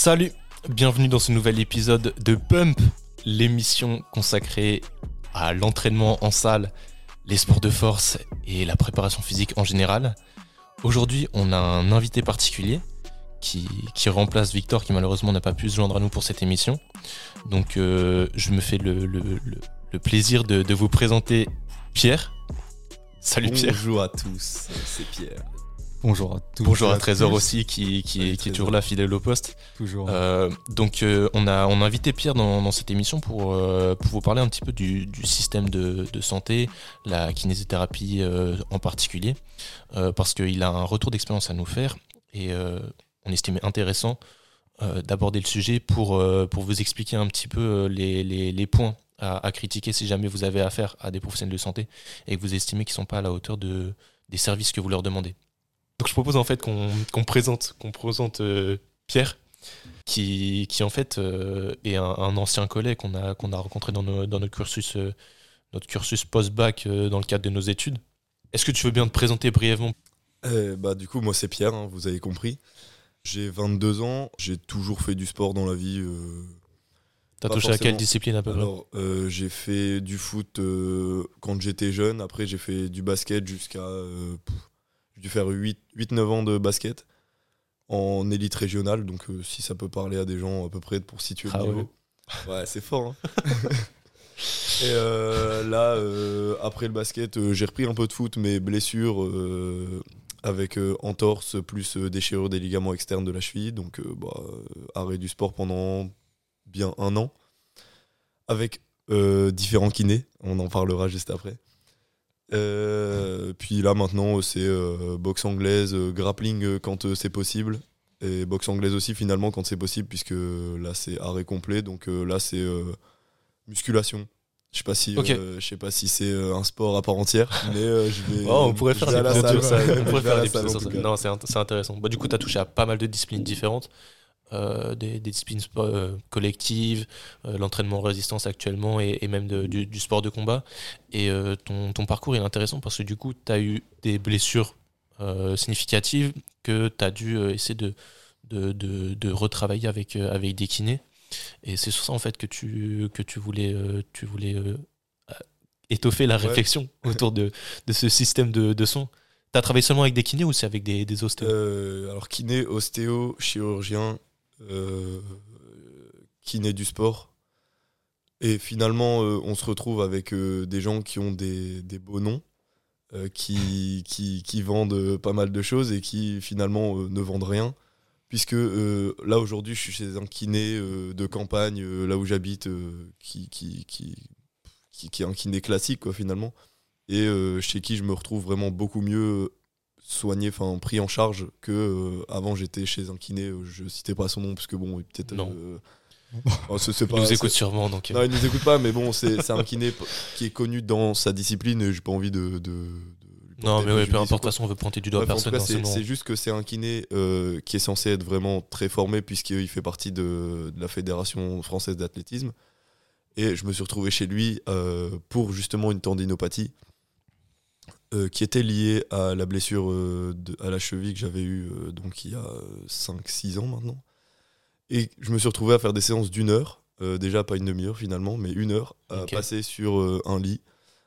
Salut, bienvenue dans ce nouvel épisode de Pump, l'émission consacrée à l'entraînement en salle, les sports de force et la préparation physique en général. Aujourd'hui, on a un invité particulier qui, remplace Victor qui malheureusement n'a pas pu se joindre à nous pour cette émission. Donc euh, je me fais le, plaisir de vous présenter Pierre. Salut Pierre. Bonjour à tous, c'est Pierre. Bonjour à tous. Bonjour à Trésor tous. aussi qui, qui, est, qui est Trésor. toujours là fidèle au poste. Toujours. Euh, donc euh, on, a, on a invité Pierre dans, dans cette émission pour, euh, pour vous parler un petit peu du, du système de, de santé, la kinésithérapie en particulier, parce qu'il a un retour d'expérience à nous faire et on estimait intéressant d'aborder le sujet pour, pour vous expliquer un petit peu les, les, les points à, à critiquer si jamais vous avez affaire à des professionnels de santé et que vous estimez qu'ils ne sont pas à la hauteur de, des services que vous leur demandez. Donc je propose en fait qu'on présente, qu'on présente euh, Pierre qui, qui en fait euh, est un, un ancien collègue qu'on a, qu'on a rencontré dans, nos- dans notre cursus, euh, notre cursus post-bac dans le cadre de nos études. Est-ce que tu veux bien te présenter brièvement? Bah, du coup, moi c'est Pierre, hein, vous avez compris. J'ai 22 ans, j'ai toujours fait du sport dans la vie. T'as touché à quelle discipline à peu près? Alors, euh, j'ai fait du foot euh, quand j'étais jeune, après j'ai fait du basket jusqu'à. euh, j'ai dû faire 8-9 ans de basket en élite régionale, donc euh, si ça peut parler à des gens à peu près pour situer Ah le niveau. Ouais, c'est fort. hein. Et euh, là, euh, après le basket, j'ai repris un peu de foot, mais blessure avec entorse plus déchirure des ligaments externes de la cheville. Donc, bah, arrêt du sport pendant bien un an. Avec différents kinés. On en parlera juste après. Euh, puis là, maintenant, c'est euh, boxe anglaise, euh, grappling quand c'est possible. Et boxe anglaise aussi, finalement, quand c'est possible, puisque là, c'est arrêt complet. Donc là, c'est musculation. Je sais pas si, je sais pas si c'est un sport à part entière, mais je vais. Oh, on pourrait faire des épisodes sur ça. Non, c'est intéressant. Bah, du coup, tu as touché à pas mal de disciplines différentes. Euh, des, des disciplines euh, collectives, euh, l'entraînement en résistance actuellement et, et même de- du, du sport de combat. Et ton, ton parcours est intéressant parce que du coup, tu as eu des blessures significatives que tu as dû essayer de, de, de- retravailler avec, avec des kinés. Et c'est sur ça en fait que tu, que tu voulais, tu voulais étoffer la Ouais. réflexion autour de, de ce système de, de son. T'as travaillé seulement avec des kinés ou c'est avec des, des ostéos? Euh, alors, kiné, ostéo, chirurgien, kiné du sport. Et finalement, euh, on se retrouve avec euh, des gens qui ont des, des beaux noms, euh, qui, qui, qui vendent euh, pas mal de choses et qui finalement euh, ne vendent rien. Puisque euh, là, aujourd'hui, je suis chez un kiné euh, de campagne, euh, là où j'habite, euh, qui, qui, qui, est un kiné classique, quoi, finalement. Et euh, chez qui je me retrouve vraiment beaucoup mieux soigné, enfin pris en charge que euh, avant j'étais chez un kiné. euh, je citais pas son nom parce que bon, peut-être. Non. euh, oh, pas- nous c'est- écoutent sûrement. Donc, euh, Non, il nous écoute pas, mais bon, c'est un kiné qui est connu dans sa discipline. et J'ai pas envie de. de- de lui non, mais ouais, préjudice peu importe, de toute façon, on veut pointer du doigt en personne. c'est juste que c'est un kiné euh, qui est censé être vraiment très formé puisqu'il fait partie de, la Fédération française d'athlétisme. Et je me suis retrouvé chez lui pour justement une tendinopathie euh, qui était liée à la blessure euh, de- à la cheville que j'avais eue euh, donc il y a 5-6 ans maintenant. Et je me suis retrouvé à faire des séances d'une heure, déjà pas une demi-heure finalement, mais une heure, à passer sur un lit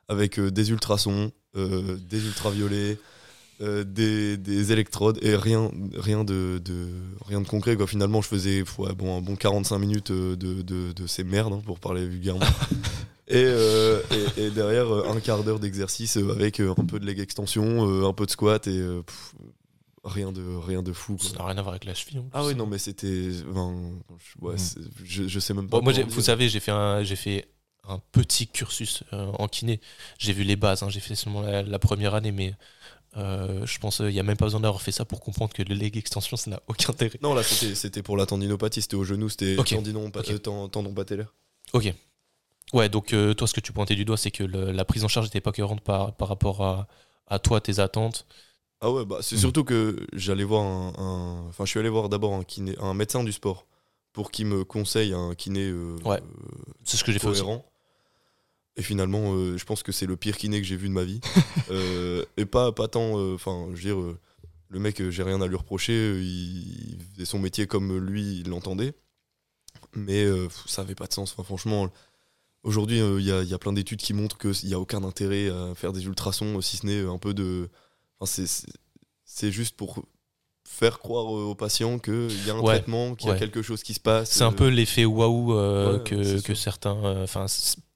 avec des ultrasons, des ultraviolets, des, des électrodes et rien, rien, de, de- rien de concret. Quoi. Finalement, je faisais ouais, bon, un bon 45 minutes de, de, de ces merdes, hein, pour parler vulgairement. et, euh, et, et derrière, euh, un quart d'heure d'exercice euh, avec euh, un peu de leg extension, euh, un peu de squat et euh, pff, rien, de, rien de fou. quoi. Ça n'a rien à voir avec la cheville. Ah oui, non, mais c'était. ouais, Mm. je, je sais même pas. Bon, moi, vous savez, j'ai fait un, j'ai fait un petit cursus euh, en kiné. J'ai vu les bases. hein, j'ai fait seulement la, la première année, mais euh, je pense qu'il n'y a même pas besoin d'avoir fait ça pour comprendre que le leg extension, ça n'a aucun intérêt. Non, là, c'était pour la tendinopathie, c'était au genou, c'était Ok. tendinon, pa- Ok. euh, ten- tendon patellaire. Ok. Ouais, donc euh, toi, ce que tu pointais du doigt, c'est que le- la prise en charge n'était pas cohérente par, par rapport à, à toi, tes attentes. Ah ouais, bah c'est Mhm. surtout que j'allais voir un, Enfin, je suis allé voir d'abord un kiné, un médecin du sport pour qu'il me conseille un kiné euh, Ouais, C'est ce que j'ai fait aussi. cohérent. Et finalement, euh, je pense que c'est le pire kiné que j'ai vu de ma vie. Euh, et pas, pas tant. Enfin, je veux dire, le mec, j'ai rien à lui reprocher, il, faisait son métier comme lui, il l'entendait. Mais ça n'avait pas de sens. Enfin, franchement, aujourd'hui, il y, y, a plein d'études qui montrent qu'il n'y a aucun intérêt à faire des ultrasons, si ce n'est un peu de. Enfin, c'est juste pour faire croire aux patients qu'il y a un traitement, qu'il y a quelque chose qui se passe. C'est un peu l'effet waouh euh, que, que certains. Euh, enfin,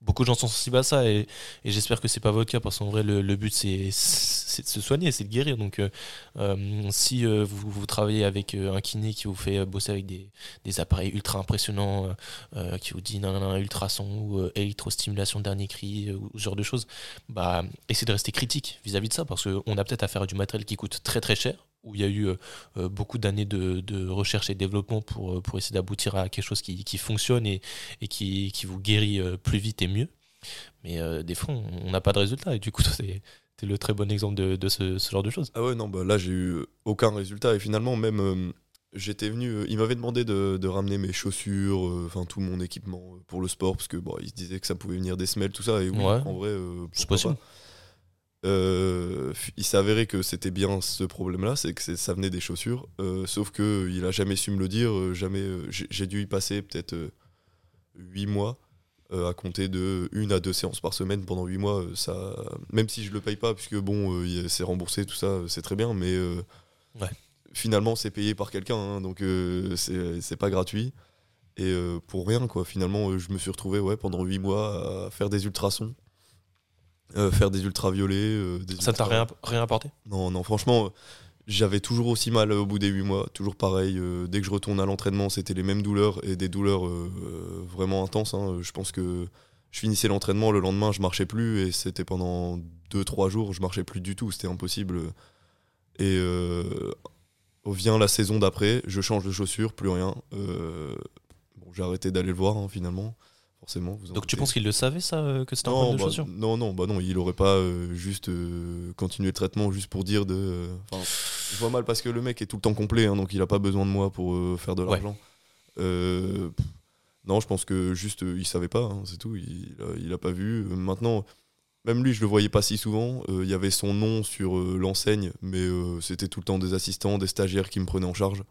beaucoup de gens sont sensibles à ça et, j'espère que c'est pas votre cas parce qu'en vrai, le, but c'est de se soigner, c'est de guérir. Donc, euh, si vous, vous, travaillez avec un kiné qui vous fait bosser avec des, appareils ultra impressionnants, qui vous dit non, non, ultrason ou électrostimulation dernier cri ou ce genre de choses, bah, essayez de rester critique vis-à-vis -vis de ça parce qu'on a peut-être affaire à du matériel qui coûte très très cher où il y a eu euh, euh, beaucoup d'années de, recherche et développement pour, euh, pour essayer d'aboutir à quelque chose qui, fonctionne et, et qui, qui, vous guérit plus vite et mieux. Mais des fois, on n'a pas de résultat. Et du coup, c'est le très bon exemple de, de ce, genre de choses. Ah ouais, non, bah là, j'ai eu aucun résultat. Et finalement, même, j'étais venu. il m'avait demandé de, de, ramener mes chaussures, enfin, tout mon équipement pour le sport, parce que bon, il se disait que ça pouvait venir des semelles, tout ça. Et oui, en vrai, c'est possible. Euh, il s'est avéré que c'était bien ce problème-là, c'est que ça venait des chaussures. Euh, sauf que il a jamais su me le dire. Euh, jamais. J'ai dû y passer peut-être 8 mois à compter de une à deux séances par semaine pendant 8 mois. ça, même si je le paye pas, puisque bon, c'est remboursé, tout ça, c'est très bien, mais finalement c'est payé par quelqu'un, hein, donc c'est pas gratuit. Et pour rien, quoi. Finalement, je me suis retrouvé ouais, pendant 8 mois à faire des ultrasons euh, faire des ultraviolets. Euh, ça t'a rien, rien apporté? Non, non, franchement, j'avais toujours aussi mal au bout des 8 mois, toujours pareil. Euh, dès que je retourne à l'entraînement, c'était les mêmes douleurs et des douleurs vraiment intenses. Hein. Je pense que je finissais l'entraînement, le lendemain, je marchais plus et c'était pendant 2-3 jours, je marchais plus du tout, c'était impossible. Et vient la saison d'après, je change de chaussures, plus rien. bon, j'ai arrêté d'aller le voir hein, finalement. Donc tu penses qu'il le savait ça, euh, que c'était un problème de bah, Non, non, bah non, il aurait pas euh, juste euh, continué le traitement juste pour dire de. je vois mal parce que le mec est tout le temps complet, hein, donc il a pas besoin de moi pour faire de l'argent. non, je pense que juste il savait pas, hein, c'est tout. Il, il a, pas vu. Maintenant, même lui, je le voyais pas si souvent. Il y avait son nom sur l'enseigne, mais c'était tout le temps des assistants, des stagiaires qui me prenaient en charge.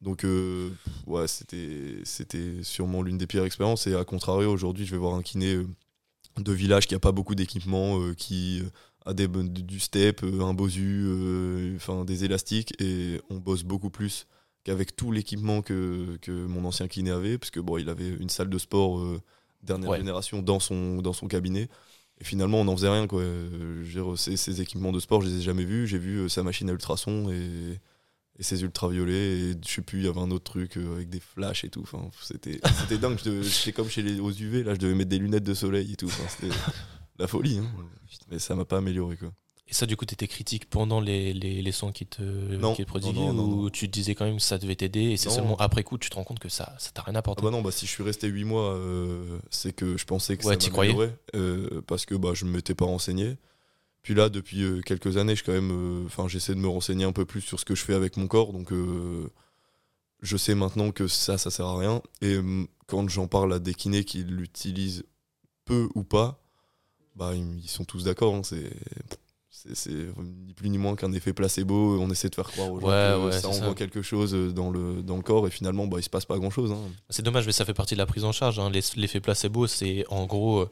Donc, euh, ouais, c'était, c'était sûrement l'une des pires expériences. Et à contrario, aujourd'hui, je vais voir un kiné euh, de village qui a pas beaucoup d'équipement, euh, qui a des, du step, un bosu, enfin des élastiques, et on bosse beaucoup plus qu'avec tout l'équipement que, que, mon ancien kiné avait, parce que bon, il avait une salle de sport dernière génération dans son, dans son cabinet. Et finalement, on n'en faisait rien. Quoi. ces, ces, équipements de sport, je les ai jamais vus. J'ai vu sa machine à ultrasons et et ses ultraviolets et je sais plus il y avait un autre truc euh, avec des flashs et tout. Enfin c'était c'était dingue. J'étais comme chez les aux UV là je devais mettre des lunettes de soleil et tout. C'était la folie hein. mais ça m'a pas amélioré quoi. Et ça du coup tu étais critique pendant les, les, les sons qui te, non, qui te prodiguaient ou tu te disais quand même que ça devait t'aider et c'est seulement après coup tu te rends compte que ça ça t'a rien apporté. Ah bah non bah si je suis resté 8 mois euh, c'est que je pensais que ça m'améliorait euh, parce que bah je ne m'étais pas renseigné puis là, depuis euh, quelques années, je quand même, euh, enfin, j'essaie de me renseigner un peu plus sur ce que je fais avec mon corps. Donc, euh, je sais maintenant que ça, ça sert à rien. Et quand j'en parle à des kinés qui l'utilisent peu ou pas, bah, ils, sont tous d'accord. Hein. c'est c'est ni plus ni moins qu'un effet placebo. On essaie de faire croire aux gens que ça envoie quelque chose dans le, dans le corps et finalement, bah, il se passe pas grand chose. Hein. C'est dommage, mais ça fait partie de la prise en charge. Hein. L'effet placebo, c'est en gros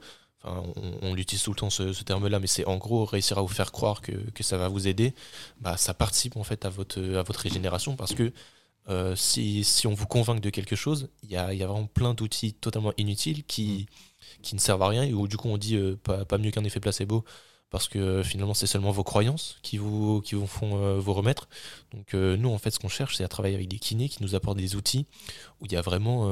on, l'utilise tout le temps ce, terme-là, mais c'est en gros réussir à vous faire croire que, ça va vous aider. Bah, ça participe en fait à votre, à votre régénération parce que euh, si, on vous convainc de quelque chose, il y a, vraiment plein d'outils totalement inutiles qui, qui ne servent à rien et où du coup on dit euh, pas, mieux qu'un effet placebo parce que euh, finalement c'est seulement vos croyances qui vous, qui vous font vous remettre. Donc nous en fait ce qu'on cherche c'est à travailler avec des kinés qui nous apportent des outils où il y a vraiment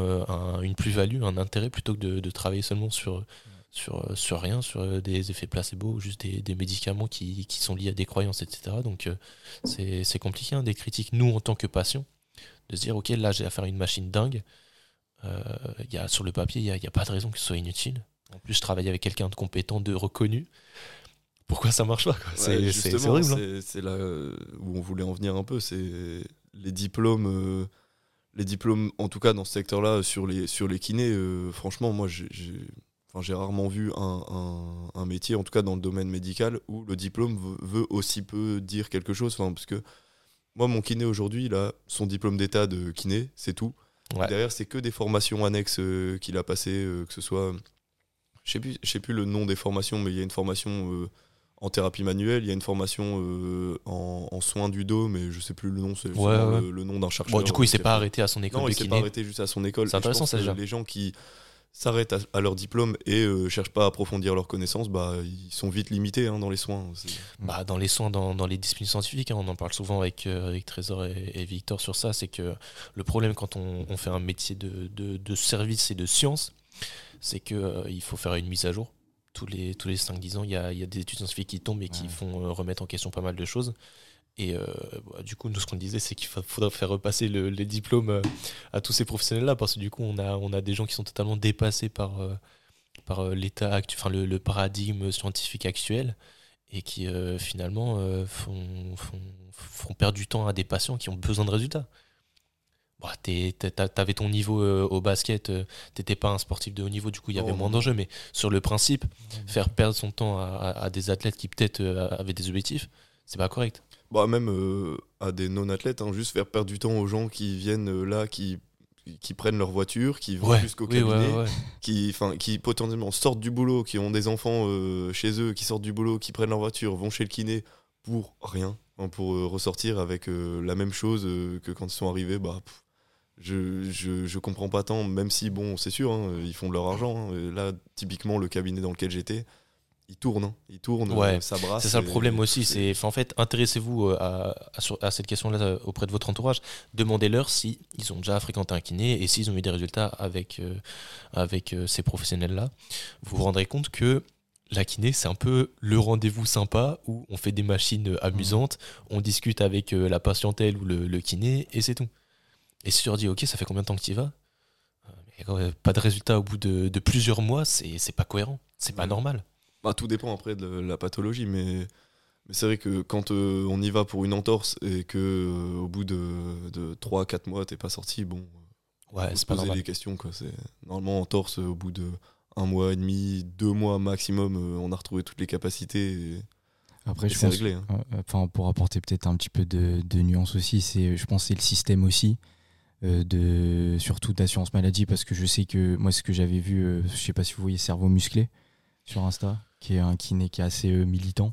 une plus-value, un intérêt plutôt que de, de travailler seulement sur sur, euh, sur rien, sur euh, des effets placebo ou juste des, médicaments qui, qui, sont liés à des croyances, etc. Donc euh, c'est compliqué, hein, des critiques, nous en tant que patients, de se dire, ok, là j'ai affaire à une machine dingue, il y a, sur le papier, il n'y a, y a, pas de raison que ce soit inutile. En plus, je travaille avec quelqu'un de compétent, de reconnu. Pourquoi ça marche pas C'est horrible. Hein. C'est là où on voulait en venir un peu, c'est les diplômes les diplômes, en tout cas dans ce secteur-là, sur les, sur les kinés, franchement, moi, j'ai j'ai rarement vu un, métier, en tout cas dans le domaine médical, où le diplôme veut, aussi peu dire quelque chose. parce que moi, mon kiné aujourd'hui, il a son diplôme d'état de kiné, c'est tout. Ouais. Derrière, c'est que des formations annexes euh, qu'il a passées, euh, que ce soit. Je sais plus, sais plus le nom des formations, mais il y a une formation euh, en thérapie manuelle, il y a une formation en, en soins du dos, mais je sais plus le nom, c'est Ouais, le, le nom d'un chercheur. Bon, du coup, il s'est pas arrêté à son école Non, de il s'est pas arrêté juste à son école. C'est intéressant, ça, déjà. Les gens qui s'arrêtent à, à leur diplôme et euh, cherchent pas à approfondir leurs connaissances, bah, ils sont vite limités hein, dans les soins. Bah, dans les soins, dans, dans les disciplines scientifiques, hein, on en parle souvent avec, euh, avec Trésor et, et Victor sur ça, c'est que le problème quand on, on fait un métier de, de, de service et de science, c'est qu'il faut faire une mise à jour. Tous les, tous les 5-10 ans, il y a, il y a des études scientifiques qui tombent et qui Ouais. font euh, remettre en question pas mal de choses. Et euh, bah, du coup, nous, ce qu'on disait, c'est qu'il fa- faudrait faire repasser le- les diplômes euh, à tous ces professionnels-là, parce que du coup, on a, on a des gens qui sont totalement dépassés par, euh, par l'état actuel, enfin le, le paradigme scientifique actuel, et qui euh, finalement font, font, font perdre du temps à des patients qui ont besoin de résultats. Bah, T'avais ton niveau au basket, t'étais pas un sportif de haut niveau, du coup il y avait Non, moins d'enjeux, mais sur le principe, faire perdre son temps à, à- à des athlètes qui peut-être avaient des objectifs, c'est pas correct. Bah, même euh, à des non-athlètes, hein, juste faire perdre du temps aux gens qui viennent euh, là, qui, qui prennent leur voiture, qui vont Ouais, jusqu'au oui, cabinet, ouais, ouais. Qui, potentiellement sortent du boulot, qui ont des enfants euh, chez eux, qui sortent du boulot, qui prennent leur voiture, vont chez le kiné pour rien, hein, pour ressortir avec la même chose que quand ils sont arrivés. Bah, pff, je, je, je comprends pas tant, même si, bon, c'est sûr, hein, ils font de leur argent. hein. Là, typiquement, le cabinet dans lequel j'étais, il tourne, hein. il tourne, Ouais, euh, ça brasse. C'est ça le et- problème aussi. C'est en fait, intéressez-vous euh, à, à, sur- à cette question-là euh, auprès de votre entourage. Demandez-leur si ils ont déjà fréquenté un kiné et s'ils ont eu des résultats avec euh, avec euh, ces professionnels-là. Vous vous rendrez compte que la kiné, c'est un peu le rendez-vous sympa où on fait des machines amusantes, on discute avec euh, la patientèle ou le, le kiné et c'est tout. Et si tu leur dis, ok, ça fait combien de temps que tu y vas? Pas de résultat au bout de, de plusieurs mois, c'est pas cohérent, c'est pas Ouais. normal. Bah, tout dépend après de la pathologie, mais, mais c'est vrai que quand euh, on y va pour une entorse et que euh, au bout de, de 3-4 mois t'es pas sorti, bon, Ouais, faut se c'est pas poser des questions. Quoi. C'est, normalement, entorse, euh, au bout de un mois et demi, deux mois maximum, euh, on a retrouvé toutes les capacités et, Après, et je c'est pense, réglé. hein. euh, enfin, pour apporter peut-être un petit peu de, de nuance aussi, c'est, je pense, que c'est le système aussi, euh, de, surtout d'assurance maladie, parce que je sais que moi, ce que j'avais vu, euh, je sais pas si vous voyez Cerveau Musclé sur Insta, qui est un kiné qui est assez euh, militant,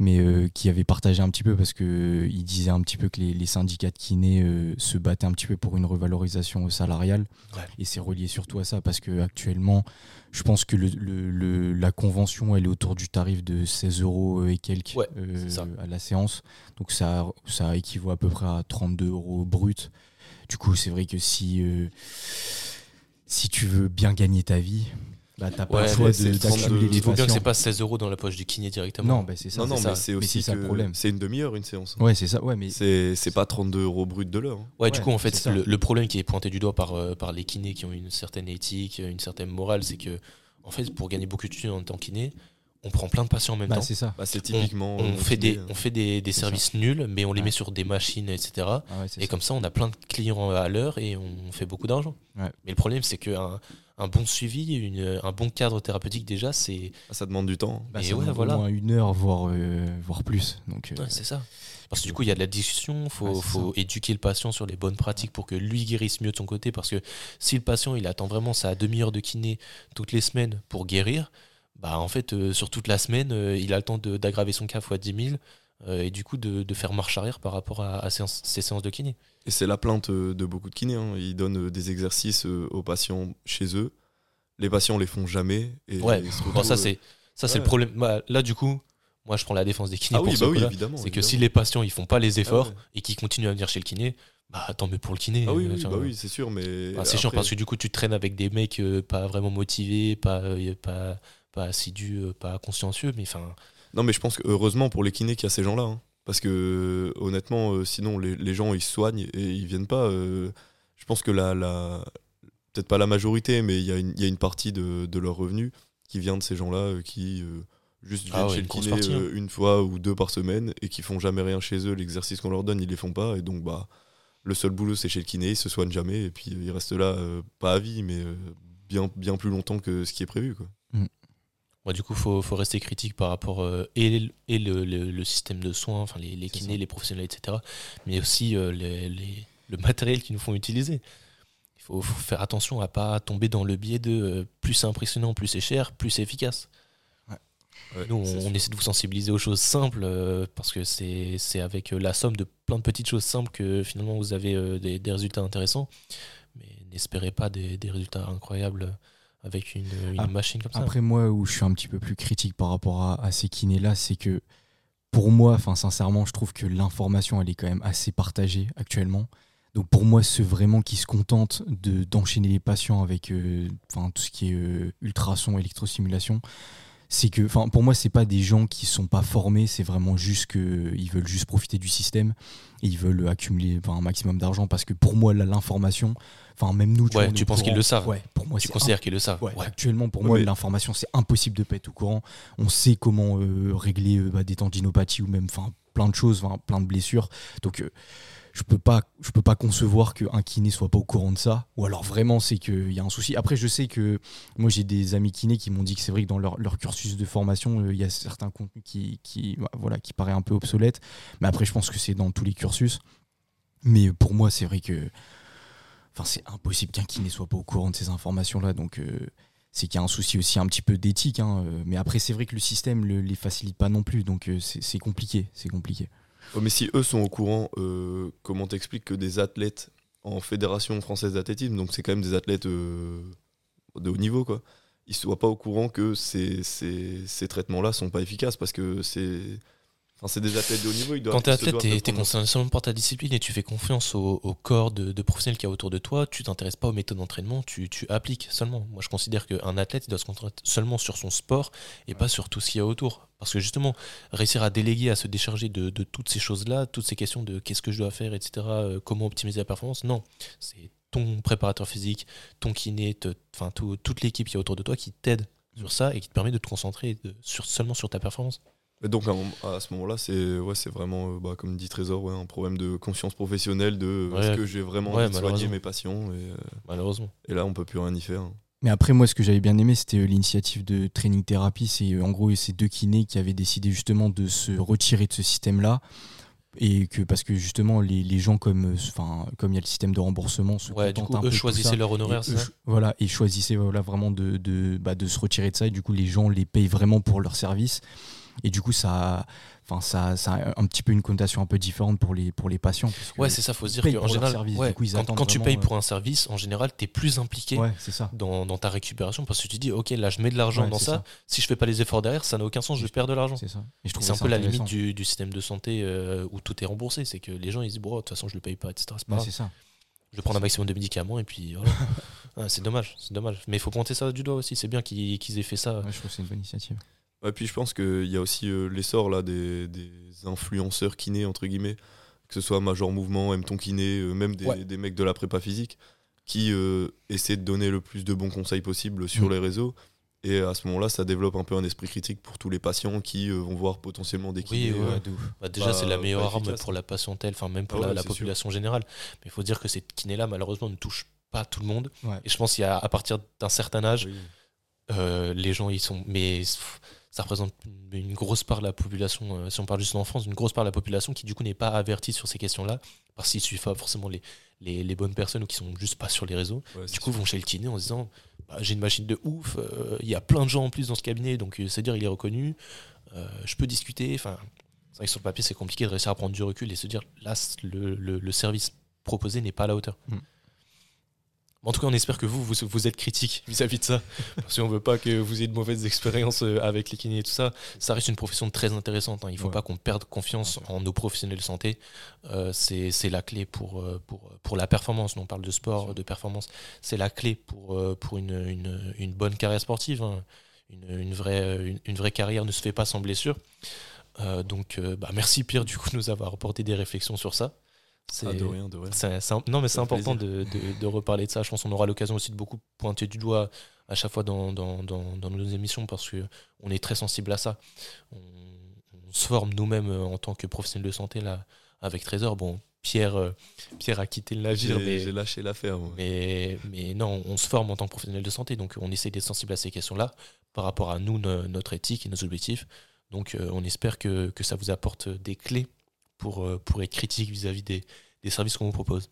mais euh, qui avait partagé un petit peu parce que euh, disait un petit peu que les, les syndicats de kinés euh, se battaient un petit peu pour une revalorisation salariale. Ouais. et c'est relié surtout à ça parce que actuellement je pense que le, le- le- la convention elle est autour du tarif de 16 euros et quelques Ouais, à la séance. Donc ça, ça équivaut à peu près à 32 euros brut. Du coup c'est vrai que si si tu veux bien gagner ta vie bah t'as pas Ouais, le choix mais c'est de- le 32 d'accumuler les Il faut bien que patients. c'est pas 16 euros dans la poche du kiné directement. non bah c'est ça non, non, mais c'est aussi ça le problème c'est une demi-heure une séance. ouais c'est ça ouais mais C'est, c'est pas 32 euros brut de l'heure. hein. Ouais, du coup, en fait, le, le problème qui est pointé du doigt par, euh, par les kinés qui ont une certaine éthique, une certaine morale, c'est que, en fait, pour gagner beaucoup de thunes en tant kiné, on prend plein de patients en même bah, temps. c'est ça Bah, c'est typiquement. euh, On mon fait, des, hein. on fait des, des services nuls, mais on les Ouais. met sur des machines, etc. Ah ouais, Et ça. comme ça, on a plein de clients à l'heure et on fait beaucoup d'argent. Ouais. Mais le problème, c'est qu'un un bon suivi, une- un bon cadre thérapeutique, déjà, c'est Ah, ça demande du temps. Bah, Et ça ouais, demande voilà. au moins une heure, voire, euh, voire plus. Donc, euh, ouais, c'est ça. Parce que du coup, il y a de la discussion, il faut, Ouais, c'est faut éduquer le patient sur les bonnes pratiques pour que lui guérisse mieux de son côté. Parce que si le patient il attend vraiment sa demi-heure de kiné toutes les semaines pour guérir, bah en fait, euh, sur toute la semaine, euh, il a le temps de- d'aggraver son cas fois 10 000 euh, et du coup de, de faire marche arrière par rapport à, ces séances de kiné. Et c'est la plainte euh, de beaucoup de kinés. hein. Ils donnent euh, des exercices euh, aux patients chez eux. Les patients les font jamais. Et Ouais, Bon, ça euh, c'est ça c'est le problème. Bah, là, du coup, moi je prends la défense des kinés Ah pour oui, ce bah oui, coup-là. évidemment. C'est que si les patients ils font pas les efforts Ah ouais. et qu'ils continuent à venir chez le kiné, bah tant mieux pour le kiné. Ah oui, euh, bah oui, c'est sûr, mais. Bah, c'est après- parce que du coup tu traînes avec des mecs euh, pas vraiment motivés, pas, euh, pas, pas assidus, euh, pas consciencieux, mais enfin. Non, mais je pense que heureusement pour les kinés qu'il y a ces gens-là. hein. Parce que honnêtement, euh, sinon les, les gens ils se soignent et ils viennent pas. euh, je pense que la, la peut-être pas la majorité, mais il y, a une- il y a une partie de, de leurs revenus qui vient de ces gens-là euh, qui euh, juste viennent Ah ouais, chez une le kiné partie, hein. euh, une fois ou deux par semaine et qui font jamais rien chez eux. L'exercice qu'on leur donne, ils les font pas et donc bah le seul boulot c'est chez le kiné, ils se soignent jamais et puis ils restent là euh, pas à vie, mais euh, bien bien plus longtemps que ce qui est prévu quoi. Du coup, il faut, faut, rester critique par rapport et, et le, le, système de soins, enfin les, les kinés, les professionnels, etc. Mais aussi les, les, le matériel qu'ils nous font utiliser. Il faut, faut, faire attention à pas tomber dans le biais de plus c'est impressionnant, plus c'est cher, plus c'est efficace. Nous, on, essaie de vous sensibiliser aux choses simples euh, parce que c'est avec euh, la somme de plein de petites choses simples que finalement vous avez euh, des, des, résultats intéressants. Mais n'espérez pas des, des, résultats incroyables avec une, une machine comme ça. Après, moi, où je suis un petit peu plus critique par rapport à, à ces kinés-là, c'est que pour moi, enfin sincèrement, je trouve que l'information, elle est quand même assez partagée actuellement. Donc pour moi, ceux vraiment qui se contentent d'enchaîner les patients avec enfin tout ce qui est ultrason, électrostimulation, c'est que, enfin, pour moi, c'est pas des gens qui sont pas formés, c'est vraiment juste qu'ils veulent juste profiter du système et ils veulent accumuler un maximum d'argent parce que pour moi, l'information, enfin, même nous, tu, ouais, tu penses qu'ils le savent Ouais, pour moi, tu considères qu'ils le savent. Actuellement, pour moi, l'information, c'est impossible de pas être au courant. On sait comment euh, régler euh, bah, des tendinopathies ou même, enfin, plein de choses, plein de blessures. Donc, euh, je peux pas je peux pas concevoir qu'un kiné soit pas au courant de ça ou alors vraiment c'est qu'il y a un souci. Après je sais que moi j'ai des amis kinés qui m'ont dit que c'est vrai que dans leur, cursus de formation euh, il y a certains contenus qui, qui bah, voilà qui paraît un peu obsolète. Mais après je pense que c'est dans tous les cursus. Mais pour moi c'est vrai que enfin c'est impossible qu'un kiné soit pas au courant de ces informations là donc euh, c'est qu'il y a un souci aussi un petit peu d'éthique hein, euh, mais après c'est vrai que le système ne les facilite pas non plus. Donc c'est compliqué c'est compliqué mais si eux sont au courant, euh, comment t'expliques que des athlètes en Fédération française d'athlétisme, donc c'est quand même des athlètes euh, de haut niveau, quoi, ils soient pas au courant que ces, ces, ces traitements-là sont pas efficaces parce que c'est c'est des athlètes de haut niveau. Ils Quand tu es athlète, tu es, concerné seulement par ta discipline et tu fais confiance au, corps de, professionnels qu'il y a autour de toi. Tu t'intéresses pas aux méthodes d'entraînement, tu, tu, appliques seulement. Moi, je considère qu'un athlète, il doit se concentrer seulement sur son sport et pas sur tout ce qu'il y a autour. Parce que justement, réussir à déléguer, à se décharger de, de toutes ces choses-là, toutes ces questions de qu'est-ce que je dois faire, etc., euh, comment optimiser la performance, non. C'est ton préparateur physique, ton kiné, enfin toute l'équipe qui est autour de toi qui t'aide sur ça et qui te permet de te concentrer sur, seulement sur ta performance donc à, ce moment-là, c'est ouais, c'est vraiment, euh, bah, comme dit Trésor, ouais, un problème de conscience professionnelle de est-ce que j'ai vraiment envie de soigner mes patients et, euh, Malheureusement. Et là, on peut plus rien y faire. Mais après, moi, ce que j'avais bien aimé, c'était euh, l'initiative de Training Therapy. C'est en gros ces deux kinés qui avaient décidé justement de se retirer de ce système-là. Et que parce que justement, les, les gens, comme enfin comme il y a le système de remboursement, se ouais, du coup, eux choisissaient leur honoraire, ça Voilà, ils choisissaient voilà, vraiment de, de, bah, de se retirer de ça. Et du coup, les gens les payent vraiment pour leur service. Et du coup, ça, enfin, ça, ça a un petit peu une connotation un peu différente pour les, pour les patients. Ouais, c'est ça, faut se dire qu'en général, quand, tu payes pour un service, en général, tu es plus impliqué ça. Dans, dans, ta récupération parce que tu dis, ok, là, je mets de l'argent dans ça. Si je fais pas les efforts derrière, ça n'a aucun sens, je perds de l'argent. C'est un peu la limite du, du, système de santé euh, où tout est remboursé. C'est que les gens, ils disent, bon, de toute façon, je le paye pas, etc. C'est ça. Je vais prendre un maximum de médicaments et puis voilà. c'est dommage, c'est dommage. Mais il faut pointer ça du doigt aussi. C'est bien qu'ils aient fait ça. je trouve que c'est une bonne initiative. Et puis je pense qu'il y a aussi euh, l'essor là des, des, influenceurs kinés entre guillemets, que ce soit Major Mouvement, M ton kiné, euh, même des, des, mecs de la prépa physique, qui euh, essaient de donner le plus de bons conseils possibles sur mm. les réseaux. Et à ce moment-là, ça développe un peu un esprit critique pour tous les patients qui vont voir potentiellement des kinés. Oui, bah, déjà, c'est la meilleure arme pour la patientèle, enfin même pour ah la, population générale. Mais il faut dire que ces kinés-là, malheureusement, ne touchent pas tout le monde. Et je pense qu'à à partir d'un certain âge, les gens, ils sont. Mais ça représente une grosse part de la population, euh, si on parle juste en France, une grosse part de la population qui du coup n'est pas avertie sur ces questions-là, parce qu'ils suivent pas forcément les, les, bonnes personnes ou qui sont juste pas sur les réseaux. du coup, vont chez le kiné en se disant bah, j'ai une machine de ouf, euh, il y a plein de gens en plus dans ce cabinet, donc euh, c'est-à-dire il est reconnu, je peux discuter. Enfin, c'est vrai que sur le papier, c'est compliqué de réussir à prendre du recul et se dire là, le, le, service proposé n'est pas à la hauteur. Mm. En tout cas, on espère que vous, vous, êtes critique vis-à-vis de ça. Parce qu'on ne veut pas que vous ayez de mauvaises expériences euh, avec les kinés et tout ça. Ça reste une profession très intéressante. Hein. Il ne faut pas qu'on perde confiance en nos professionnels de santé. Euh, c'est la clé pour, euh, pour, pour la performance. On parle de sport, de performance. C'est la clé pour, pour une, une, une bonne carrière sportive. Hein. Une, une, vraie, une, vraie carrière ne se fait pas sans blessure. donc, bah, merci Pierre, du coup, de nous avoir apporté des réflexions sur ça. Ah, de rien, de rien. Non, mais c'est important de, de, reparler de ça. Je pense qu'on aura l'occasion aussi de beaucoup pointer du doigt à chaque fois dans, dans, dans, nos émissions parce qu'on est très sensible à ça. On, se forme nous-mêmes euh, en tant que professionnels de santé là, avec Trésor. Bon, Pierre, euh, Pierre a quitté le navire. J'ai lâché l'affaire. Mais, mais non, on se forme en tant que professionnels de santé, donc on essaie d'être sensible à ces questions-là par rapport à nous, notre éthique et nos objectifs. Donc euh, on espère que, que ça vous apporte des clés pour, euh, pour être critique vis-à-vis des services qu'on vous propose.